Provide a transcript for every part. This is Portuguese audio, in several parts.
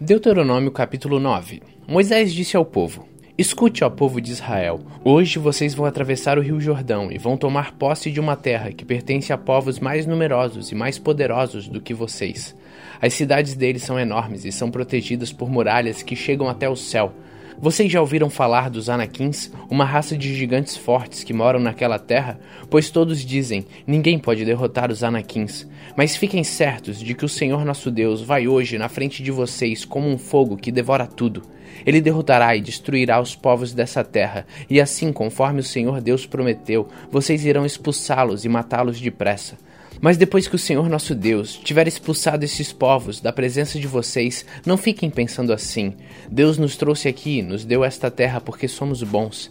Deuteronômio capítulo 9 Moisés disse ao povo: Escute, ó povo de Israel: Hoje vocês vão atravessar o rio Jordão e vão tomar posse de uma terra que pertence a povos mais numerosos e mais poderosos do que vocês. As cidades deles são enormes e são protegidas por muralhas que chegam até o céu. Vocês já ouviram falar dos Anaquins, uma raça de gigantes fortes que moram naquela terra? Pois todos dizem: ninguém pode derrotar os Anaquins. Mas fiquem certos de que o Senhor nosso Deus vai hoje na frente de vocês como um fogo que devora tudo. Ele derrotará e destruirá os povos dessa terra, e assim, conforme o Senhor Deus prometeu, vocês irão expulsá-los e matá-los depressa. Mas depois que o Senhor nosso Deus tiver expulsado esses povos da presença de vocês, não fiquem pensando assim. Deus nos trouxe aqui, nos deu esta terra porque somos bons.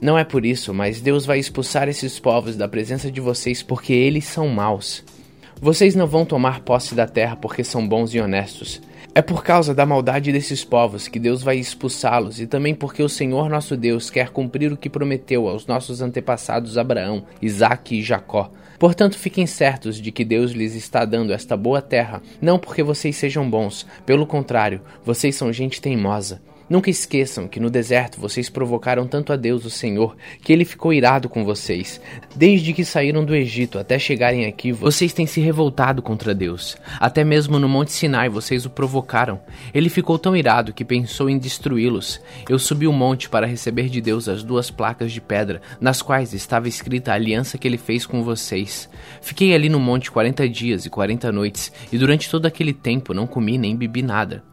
Não é por isso, mas Deus vai expulsar esses povos da presença de vocês porque eles são maus. Vocês não vão tomar posse da terra porque são bons e honestos. É por causa da maldade desses povos que Deus vai expulsá-los e também porque o Senhor nosso Deus quer cumprir o que prometeu aos nossos antepassados Abraão, Isaque e Jacó. Portanto, fiquem certos de que Deus lhes está dando esta boa terra, não porque vocês sejam bons, pelo contrário, vocês são gente teimosa. Nunca esqueçam que no deserto vocês provocaram tanto a Deus, o Senhor, que ele ficou irado com vocês. Desde que saíram do Egito até chegarem aqui, vocês têm se revoltado contra Deus. Até mesmo no Monte Sinai vocês o provocaram. Ele ficou tão irado que pensou em destruí-los. Eu subi o monte para receber de Deus as duas placas de pedra, nas quais estava escrita a aliança que ele fez com vocês. Fiquei ali no monte quarenta dias e quarenta noites, e durante todo aquele tempo não comi nem bebi nada.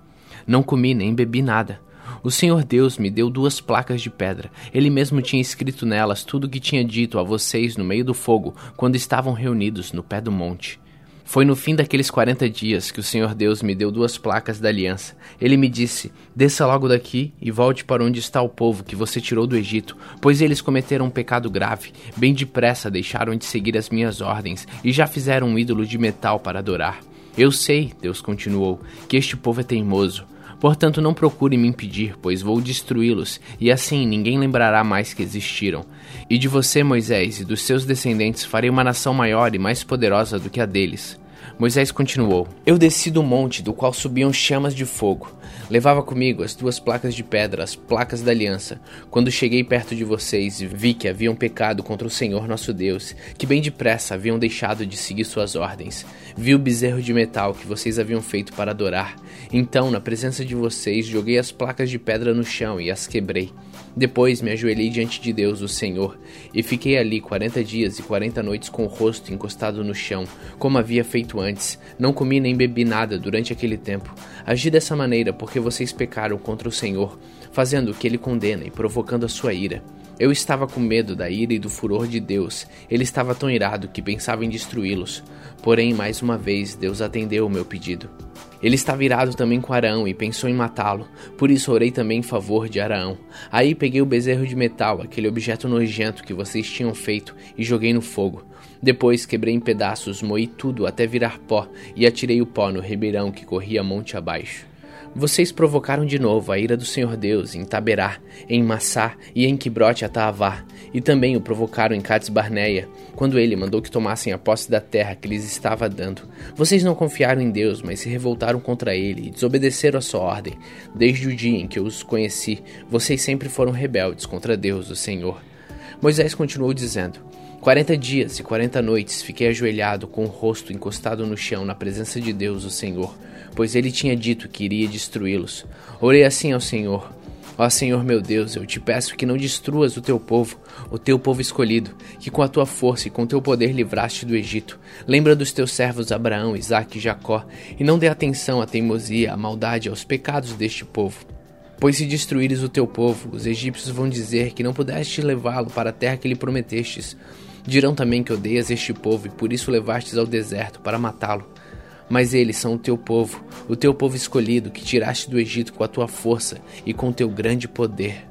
Não comi nem bebi nada. O Senhor Deus me deu duas placas de pedra. Ele mesmo tinha escrito nelas tudo o que tinha dito a vocês no meio do fogo, quando estavam reunidos no pé do monte. Foi no fim daqueles quarenta dias que o Senhor Deus me deu duas placas da aliança. Ele me disse: Desça logo daqui e volte para onde está o povo que você tirou do Egito, pois eles cometeram um pecado grave. Bem depressa deixaram de seguir as minhas ordens e já fizeram um ídolo de metal para adorar. Eu sei, Deus continuou, que este povo é teimoso. Portanto, não procure me impedir, pois vou destruí-los, e assim ninguém lembrará mais que existiram. E de você, Moisés, e dos seus descendentes farei uma nação maior e mais poderosa do que a deles. Moisés continuou: Eu desci do monte, do qual subiam chamas de fogo. Levava comigo as duas placas de pedra, as placas da aliança. Quando cheguei perto de vocês, vi que haviam pecado contra o Senhor nosso Deus, que bem depressa haviam deixado de seguir suas ordens. Vi o bezerro de metal que vocês haviam feito para adorar. Então, na presença de vocês, joguei as placas de pedra no chão e as quebrei. Depois me ajoelhei diante de Deus, o Senhor, e fiquei ali quarenta dias e quarenta noites com o rosto encostado no chão, como havia feito antes. Não comi nem bebi nada durante aquele tempo. Agi dessa maneira porque vocês pecaram contra o Senhor, fazendo o que ele condena e provocando a sua ira. Eu estava com medo da ira e do furor de Deus. Ele estava tão irado que pensava em destruí-los. Porém, mais uma vez, Deus atendeu o meu pedido. Ele estava irado também com Araão e pensou em matá-lo, por isso orei também em favor de Araão. Aí peguei o bezerro de metal, aquele objeto nojento que vocês tinham feito, e joguei no fogo. Depois quebrei em pedaços, moí tudo até virar pó e atirei o pó no ribeirão que corria monte abaixo. Vocês provocaram de novo a ira do Senhor Deus em Taberá, em Massá e em Quibrote Ataavá, e também o provocaram em Cades Barneia, quando ele mandou que tomassem a posse da terra que lhes estava dando. Vocês não confiaram em Deus, mas se revoltaram contra ele e desobedeceram a sua ordem. Desde o dia em que eu os conheci, vocês sempre foram rebeldes contra Deus, o Senhor. Moisés continuou dizendo: Quarenta dias e quarenta noites fiquei ajoelhado com o rosto encostado no chão na presença de Deus, o Senhor pois ele tinha dito que iria destruí-los. Orei assim ao Senhor: Ó Senhor meu Deus, eu te peço que não destruas o teu povo, o teu povo escolhido, que com a tua força e com teu poder livraste do Egito. Lembra dos teus servos Abraão, Isaque e Jacó, e não dê atenção à teimosia, à maldade, aos pecados deste povo. Pois se destruíres o teu povo, os egípcios vão dizer que não pudeste levá-lo para a terra que lhe prometestes. Dirão também que odeias este povo e por isso levastes ao deserto para matá-lo. Mas eles são o teu povo, o teu povo escolhido, que tiraste do Egito com a tua força e com o teu grande poder.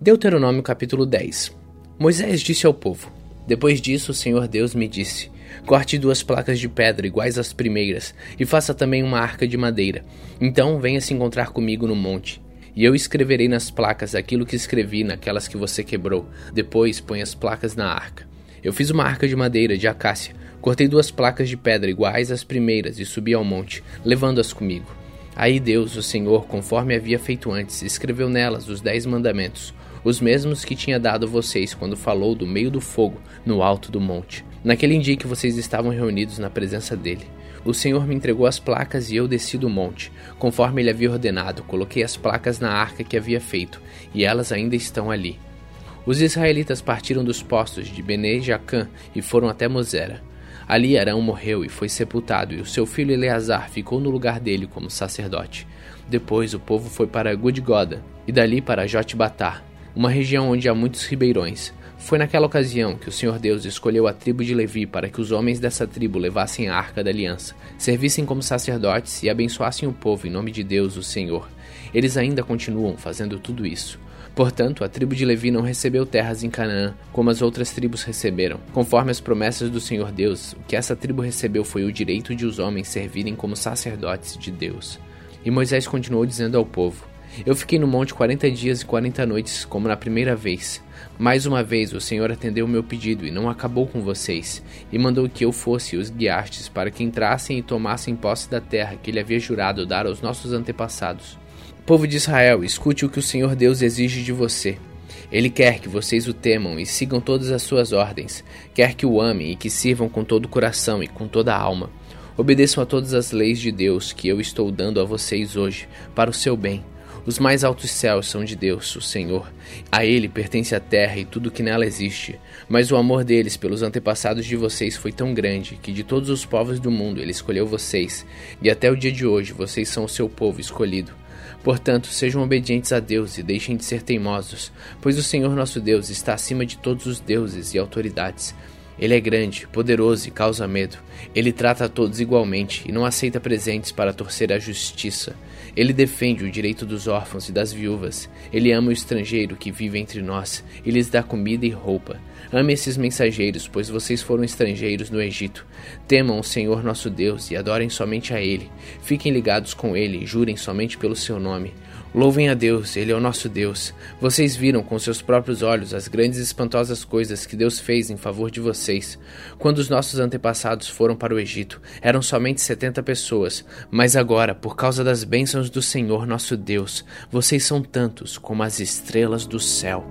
Deuteronômio capítulo 10 Moisés disse ao povo: Depois disso, o Senhor Deus me disse: Corte duas placas de pedra iguais às primeiras, e faça também uma arca de madeira. Então venha se encontrar comigo no monte. E eu escreverei nas placas aquilo que escrevi naquelas que você quebrou. Depois põe as placas na arca. Eu fiz uma arca de madeira de acácia, cortei duas placas de pedra iguais às primeiras e subi ao monte, levando-as comigo. Aí Deus, o Senhor, conforme havia feito antes, escreveu nelas os dez mandamentos, os mesmos que tinha dado a vocês quando falou do meio do fogo, no alto do monte, naquele dia que vocês estavam reunidos na presença dele. O Senhor me entregou as placas e eu desci do monte, conforme ele havia ordenado. Coloquei as placas na arca que havia feito, e elas ainda estão ali. Os israelitas partiram dos postos de Bene Jacã e foram até Mosera. Ali Arão morreu e foi sepultado, e o seu filho Eleazar ficou no lugar dele como sacerdote. Depois o povo foi para Gudgoda, e dali para Jotbatar, uma região onde há muitos ribeirões. Foi naquela ocasião que o Senhor Deus escolheu a tribo de Levi para que os homens dessa tribo levassem a arca da aliança, servissem como sacerdotes e abençoassem o povo em nome de Deus, o Senhor. Eles ainda continuam fazendo tudo isso. Portanto, a tribo de Levi não recebeu terras em Canaã, como as outras tribos receberam. Conforme as promessas do Senhor Deus, o que essa tribo recebeu foi o direito de os homens servirem como sacerdotes de Deus. E Moisés continuou dizendo ao povo: Eu fiquei no monte quarenta dias e quarenta noites, como na primeira vez. Mais uma vez o Senhor atendeu o meu pedido e não acabou com vocês, e mandou que eu fosse os guiastes para que entrassem e tomassem posse da terra que ele havia jurado dar aos nossos antepassados. Povo de Israel, escute o que o Senhor Deus exige de você. Ele quer que vocês o temam e sigam todas as suas ordens, quer que o amem e que sirvam com todo o coração e com toda a alma. Obedeçam a todas as leis de Deus que eu estou dando a vocês hoje, para o seu bem. Os mais altos céus são de Deus, o Senhor. A Ele pertence a terra e tudo que nela existe. Mas o amor deles pelos antepassados de vocês foi tão grande que de todos os povos do mundo Ele escolheu vocês, e até o dia de hoje vocês são o seu povo escolhido. Portanto, sejam obedientes a Deus e deixem de ser teimosos, pois o Senhor nosso Deus está acima de todos os deuses e autoridades. Ele é grande, poderoso e causa medo. Ele trata a todos igualmente e não aceita presentes para torcer a justiça. Ele defende o direito dos órfãos e das viúvas. Ele ama o estrangeiro que vive entre nós e lhes dá comida e roupa. Ame esses mensageiros, pois vocês foram estrangeiros no Egito. Temam o Senhor nosso Deus e adorem somente a Ele. Fiquem ligados com Ele e jurem somente pelo seu nome. Louvem a Deus, Ele é o nosso Deus. Vocês viram com seus próprios olhos as grandes e espantosas coisas que Deus fez em favor de vocês. Quando os nossos antepassados foram para o Egito, eram somente setenta pessoas, mas agora, por causa das bênçãos do Senhor nosso Deus, vocês são tantos como as estrelas do céu.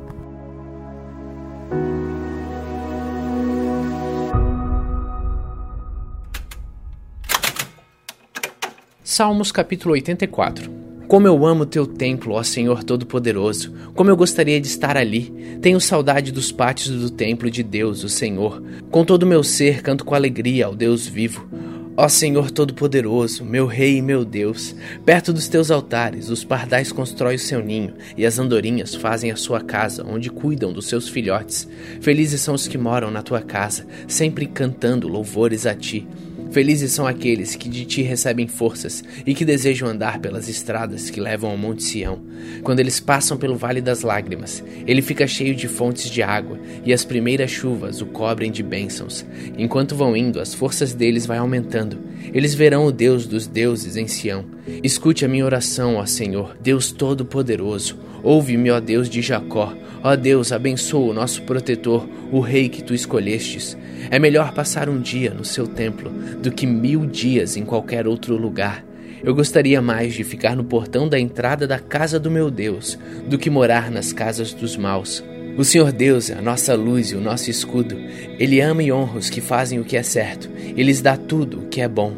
Salmos capítulo 84 como eu amo teu templo, ó Senhor Todo-Poderoso! Como eu gostaria de estar ali! Tenho saudade dos pátios do templo de Deus, o Senhor. Com todo o meu ser, canto com alegria ao Deus vivo. Ó Senhor Todo-Poderoso, meu Rei e meu Deus, perto dos teus altares, os pardais constroem o seu ninho e as andorinhas fazem a sua casa, onde cuidam dos seus filhotes. Felizes são os que moram na tua casa, sempre cantando louvores a ti. Felizes são aqueles que de ti recebem forças e que desejam andar pelas estradas que levam ao Monte Sião. Quando eles passam pelo Vale das Lágrimas, ele fica cheio de fontes de água e as primeiras chuvas o cobrem de bênçãos. Enquanto vão indo, as forças deles vai aumentando. Eles verão o Deus dos deuses em Sião. Escute a minha oração, ó Senhor, Deus Todo-Poderoso. Ouve-me, ó Deus de Jacó. Ó Deus, abençoa o nosso protetor, o rei que tu escolhestes. É melhor passar um dia no seu templo do que mil dias em qualquer outro lugar. Eu gostaria mais de ficar no portão da entrada da casa do meu Deus do que morar nas casas dos maus. O Senhor Deus é a nossa luz e o nosso escudo. Ele ama e honra os que fazem o que é certo. Ele lhes dá tudo o que é bom.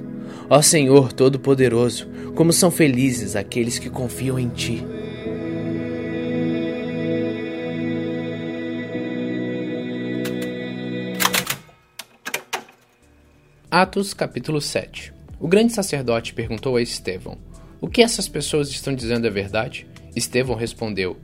Ó Senhor Todo-Poderoso, como são felizes aqueles que confiam em Ti. Atos capítulo 7 O grande sacerdote perguntou a Estevão: O que essas pessoas estão dizendo é verdade? Estevão respondeu: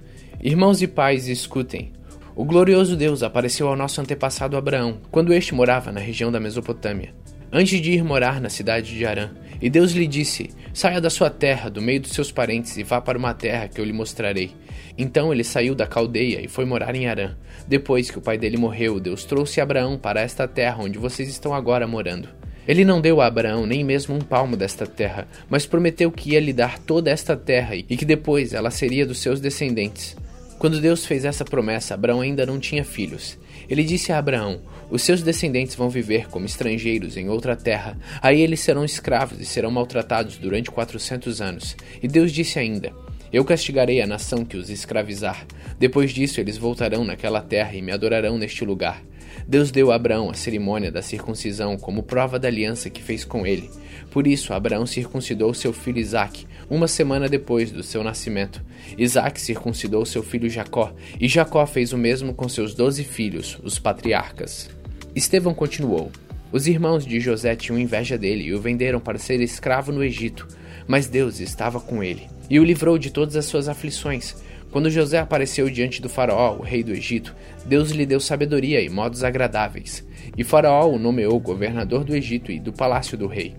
Irmãos e pais, escutem. O glorioso Deus apareceu ao nosso antepassado Abraão, quando este morava na região da Mesopotâmia, antes de ir morar na cidade de Arã. E Deus lhe disse: Saia da sua terra, do meio dos seus parentes, e vá para uma terra que eu lhe mostrarei. Então ele saiu da caldeia e foi morar em Arã. Depois que o pai dele morreu, Deus trouxe Abraão para esta terra onde vocês estão agora morando. Ele não deu a Abraão nem mesmo um palmo desta terra, mas prometeu que ia lhe dar toda esta terra e que depois ela seria dos seus descendentes. Quando Deus fez essa promessa, Abraão ainda não tinha filhos. Ele disse a Abraão: Os seus descendentes vão viver como estrangeiros em outra terra. Aí eles serão escravos e serão maltratados durante quatrocentos anos. E Deus disse ainda: Eu castigarei a nação que os escravizar. Depois disso, eles voltarão naquela terra e me adorarão neste lugar. Deus deu a Abraão a cerimônia da circuncisão como prova da aliança que fez com ele. Por isso, Abraão circuncidou seu filho Isaque, uma semana depois do seu nascimento. Isaque circuncidou seu filho Jacó, e Jacó fez o mesmo com seus doze filhos, os patriarcas. Estevão continuou. Os irmãos de José tinham inveja dele e o venderam para ser escravo no Egito, mas Deus estava com ele e o livrou de todas as suas aflições. Quando José apareceu diante do Faraó, o rei do Egito, Deus lhe deu sabedoria e modos agradáveis. E Faraó o nomeou governador do Egito e do palácio do rei.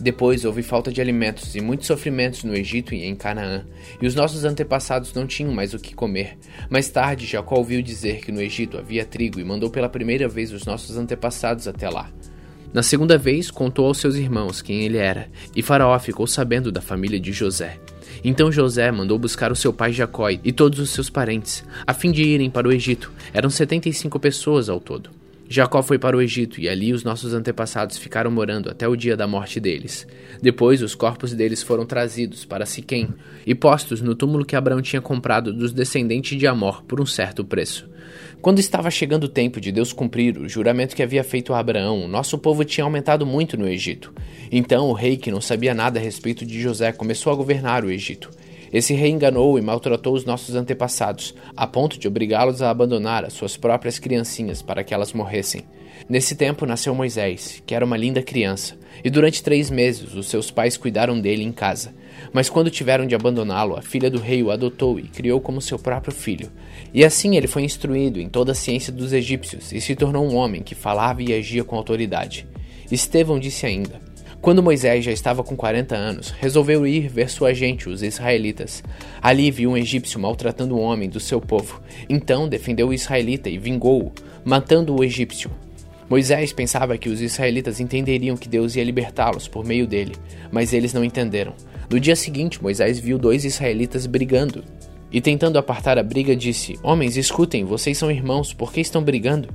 Depois houve falta de alimentos e muitos sofrimentos no Egito e em Canaã, e os nossos antepassados não tinham mais o que comer. Mais tarde, Jacó ouviu dizer que no Egito havia trigo e mandou pela primeira vez os nossos antepassados até lá. Na segunda vez, contou aos seus irmãos quem ele era, e Faraó ficou sabendo da família de José. Então José mandou buscar o seu pai Jacó e todos os seus parentes, a fim de irem para o Egito. Eram setenta e cinco pessoas ao todo. Jacó foi para o Egito e ali os nossos antepassados ficaram morando até o dia da morte deles. Depois os corpos deles foram trazidos para Siquém e postos no túmulo que Abraão tinha comprado dos descendentes de Amor por um certo preço. Quando estava chegando o tempo de Deus cumprir o juramento que havia feito a Abraão, nosso povo tinha aumentado muito no Egito. Então o rei, que não sabia nada a respeito de José, começou a governar o Egito. Esse rei enganou e maltratou os nossos antepassados, a ponto de obrigá-los a abandonar as suas próprias criancinhas para que elas morressem. Nesse tempo nasceu Moisés, que era uma linda criança, e durante três meses os seus pais cuidaram dele em casa. Mas quando tiveram de abandoná-lo, a filha do rei o adotou e criou como seu próprio filho. E assim ele foi instruído em toda a ciência dos egípcios e se tornou um homem que falava e agia com autoridade. Estevão disse ainda: quando Moisés já estava com 40 anos, resolveu ir ver sua gente, os israelitas. Ali viu um egípcio maltratando um homem do seu povo. Então defendeu o israelita e vingou-o, matando o egípcio. Moisés pensava que os israelitas entenderiam que Deus ia libertá-los por meio dele, mas eles não entenderam. No dia seguinte, Moisés viu dois israelitas brigando. E tentando apartar a briga, disse: Homens, escutem, vocês são irmãos, por que estão brigando?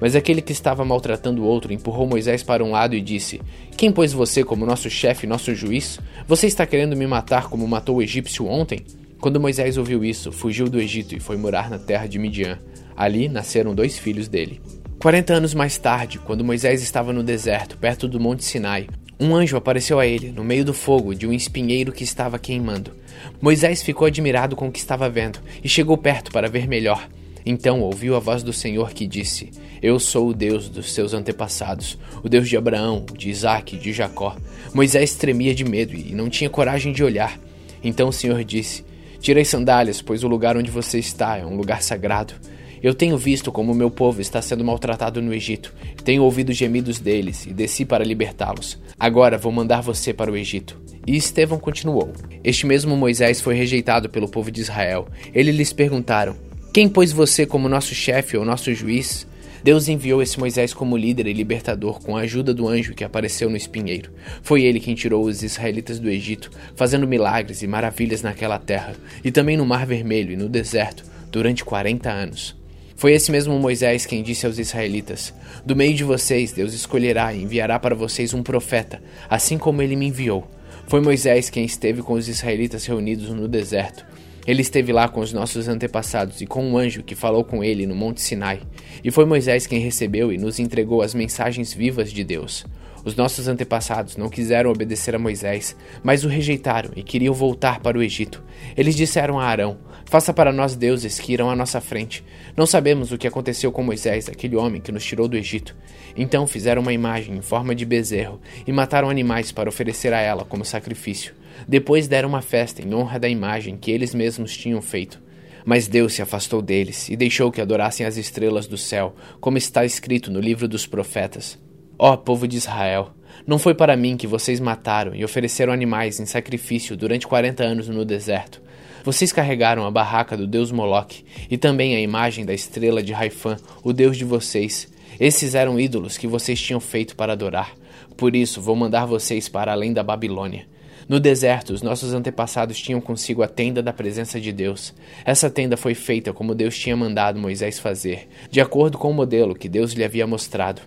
Mas aquele que estava maltratando o outro empurrou Moisés para um lado e disse: Quem pôs você como nosso chefe nosso juiz? Você está querendo me matar como matou o egípcio ontem? Quando Moisés ouviu isso, fugiu do Egito e foi morar na terra de Midian. Ali nasceram dois filhos dele. Quarenta anos mais tarde, quando Moisés estava no deserto, perto do Monte Sinai, um anjo apareceu a ele, no meio do fogo de um espinheiro que estava queimando. Moisés ficou admirado com o que estava vendo e chegou perto para ver melhor. Então ouviu a voz do Senhor que disse: Eu sou o Deus dos seus antepassados, o Deus de Abraão, de Isaque e de Jacó. Moisés tremia de medo e não tinha coragem de olhar. Então o Senhor disse: Tirei sandálias, pois o lugar onde você está é um lugar sagrado. Eu tenho visto como meu povo está sendo maltratado no Egito. Tenho ouvido gemidos deles e desci para libertá-los. Agora vou mandar você para o Egito. E Estevão continuou: Este mesmo Moisés foi rejeitado pelo povo de Israel. Eles lhes perguntaram: quem pôs você como nosso chefe ou nosso juiz? Deus enviou esse Moisés como líder e libertador com a ajuda do anjo que apareceu no espinheiro. Foi ele quem tirou os israelitas do Egito, fazendo milagres e maravilhas naquela terra, e também no Mar Vermelho e no deserto, durante 40 anos. Foi esse mesmo Moisés quem disse aos israelitas: Do meio de vocês, Deus escolherá e enviará para vocês um profeta, assim como ele me enviou. Foi Moisés quem esteve com os israelitas reunidos no deserto ele esteve lá com os nossos antepassados e com um anjo que falou com ele no Monte Sinai. E foi Moisés quem recebeu e nos entregou as mensagens vivas de Deus. Os nossos antepassados não quiseram obedecer a Moisés, mas o rejeitaram e queriam voltar para o Egito. Eles disseram a Arão: Faça para nós deuses que irão à nossa frente. Não sabemos o que aconteceu com Moisés, aquele homem que nos tirou do Egito. Então fizeram uma imagem em forma de bezerro e mataram animais para oferecer a ela como sacrifício. Depois deram uma festa em honra da imagem que eles mesmos tinham feito. Mas Deus se afastou deles e deixou que adorassem as estrelas do céu, como está escrito no livro dos profetas. Ó povo de Israel, não foi para mim que vocês mataram e ofereceram animais em sacrifício durante quarenta anos no deserto. Vocês carregaram a barraca do deus Moloque e também a imagem da estrela de Raifã, o deus de vocês. Esses eram ídolos que vocês tinham feito para adorar. Por isso vou mandar vocês para além da Babilônia. No deserto, os nossos antepassados tinham consigo a tenda da presença de Deus. Essa tenda foi feita como Deus tinha mandado Moisés fazer, de acordo com o modelo que Deus lhe havia mostrado.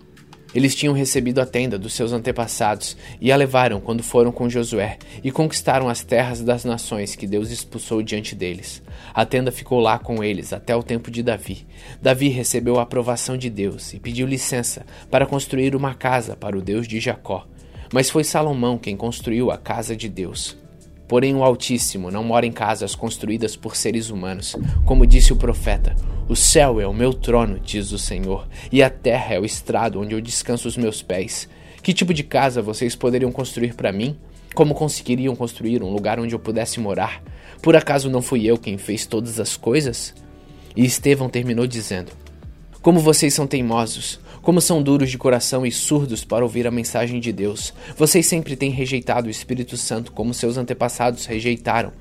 Eles tinham recebido a tenda dos seus antepassados e a levaram quando foram com Josué e conquistaram as terras das nações que Deus expulsou diante deles. A tenda ficou lá com eles até o tempo de Davi. Davi recebeu a aprovação de Deus e pediu licença para construir uma casa para o Deus de Jacó. Mas foi Salomão quem construiu a casa de Deus. Porém, o Altíssimo não mora em casas construídas por seres humanos. Como disse o profeta: O céu é o meu trono, diz o Senhor, e a terra é o estrado onde eu descanso os meus pés. Que tipo de casa vocês poderiam construir para mim? Como conseguiriam construir um lugar onde eu pudesse morar? Por acaso não fui eu quem fez todas as coisas? E Estevão terminou dizendo: Como vocês são teimosos! Como são duros de coração e surdos para ouvir a mensagem de Deus. Vocês sempre têm rejeitado o Espírito Santo como seus antepassados rejeitaram.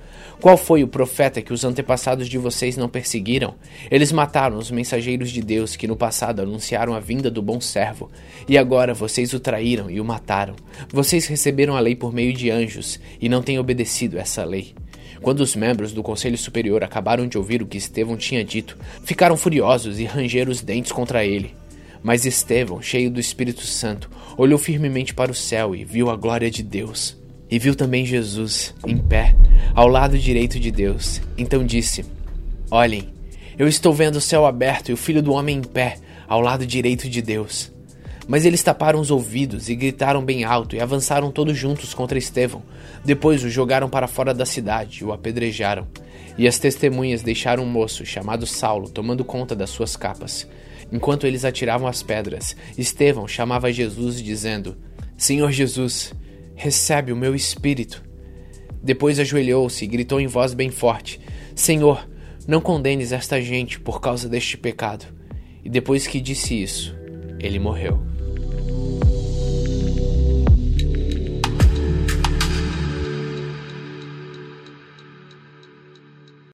Qual foi o profeta que os antepassados de vocês não perseguiram? Eles mataram os mensageiros de Deus que no passado anunciaram a vinda do bom servo. E agora vocês o traíram e o mataram. Vocês receberam a lei por meio de anjos e não têm obedecido essa lei. Quando os membros do Conselho Superior acabaram de ouvir o que Estevão tinha dito, ficaram furiosos e rangeram os dentes contra ele. Mas Estevão, cheio do Espírito Santo, olhou firmemente para o céu e viu a glória de Deus. E viu também Jesus, em pé, ao lado direito de Deus. Então disse: Olhem, eu estou vendo o céu aberto e o filho do homem em pé, ao lado direito de Deus. Mas eles taparam os ouvidos e gritaram bem alto e avançaram todos juntos contra Estevão. Depois o jogaram para fora da cidade e o apedrejaram. E as testemunhas deixaram um moço chamado Saulo tomando conta das suas capas. Enquanto eles atiravam as pedras, Estevão chamava Jesus dizendo: Senhor Jesus, recebe o meu espírito. Depois ajoelhou-se e gritou em voz bem forte: Senhor, não condenes esta gente por causa deste pecado. E depois que disse isso, ele morreu.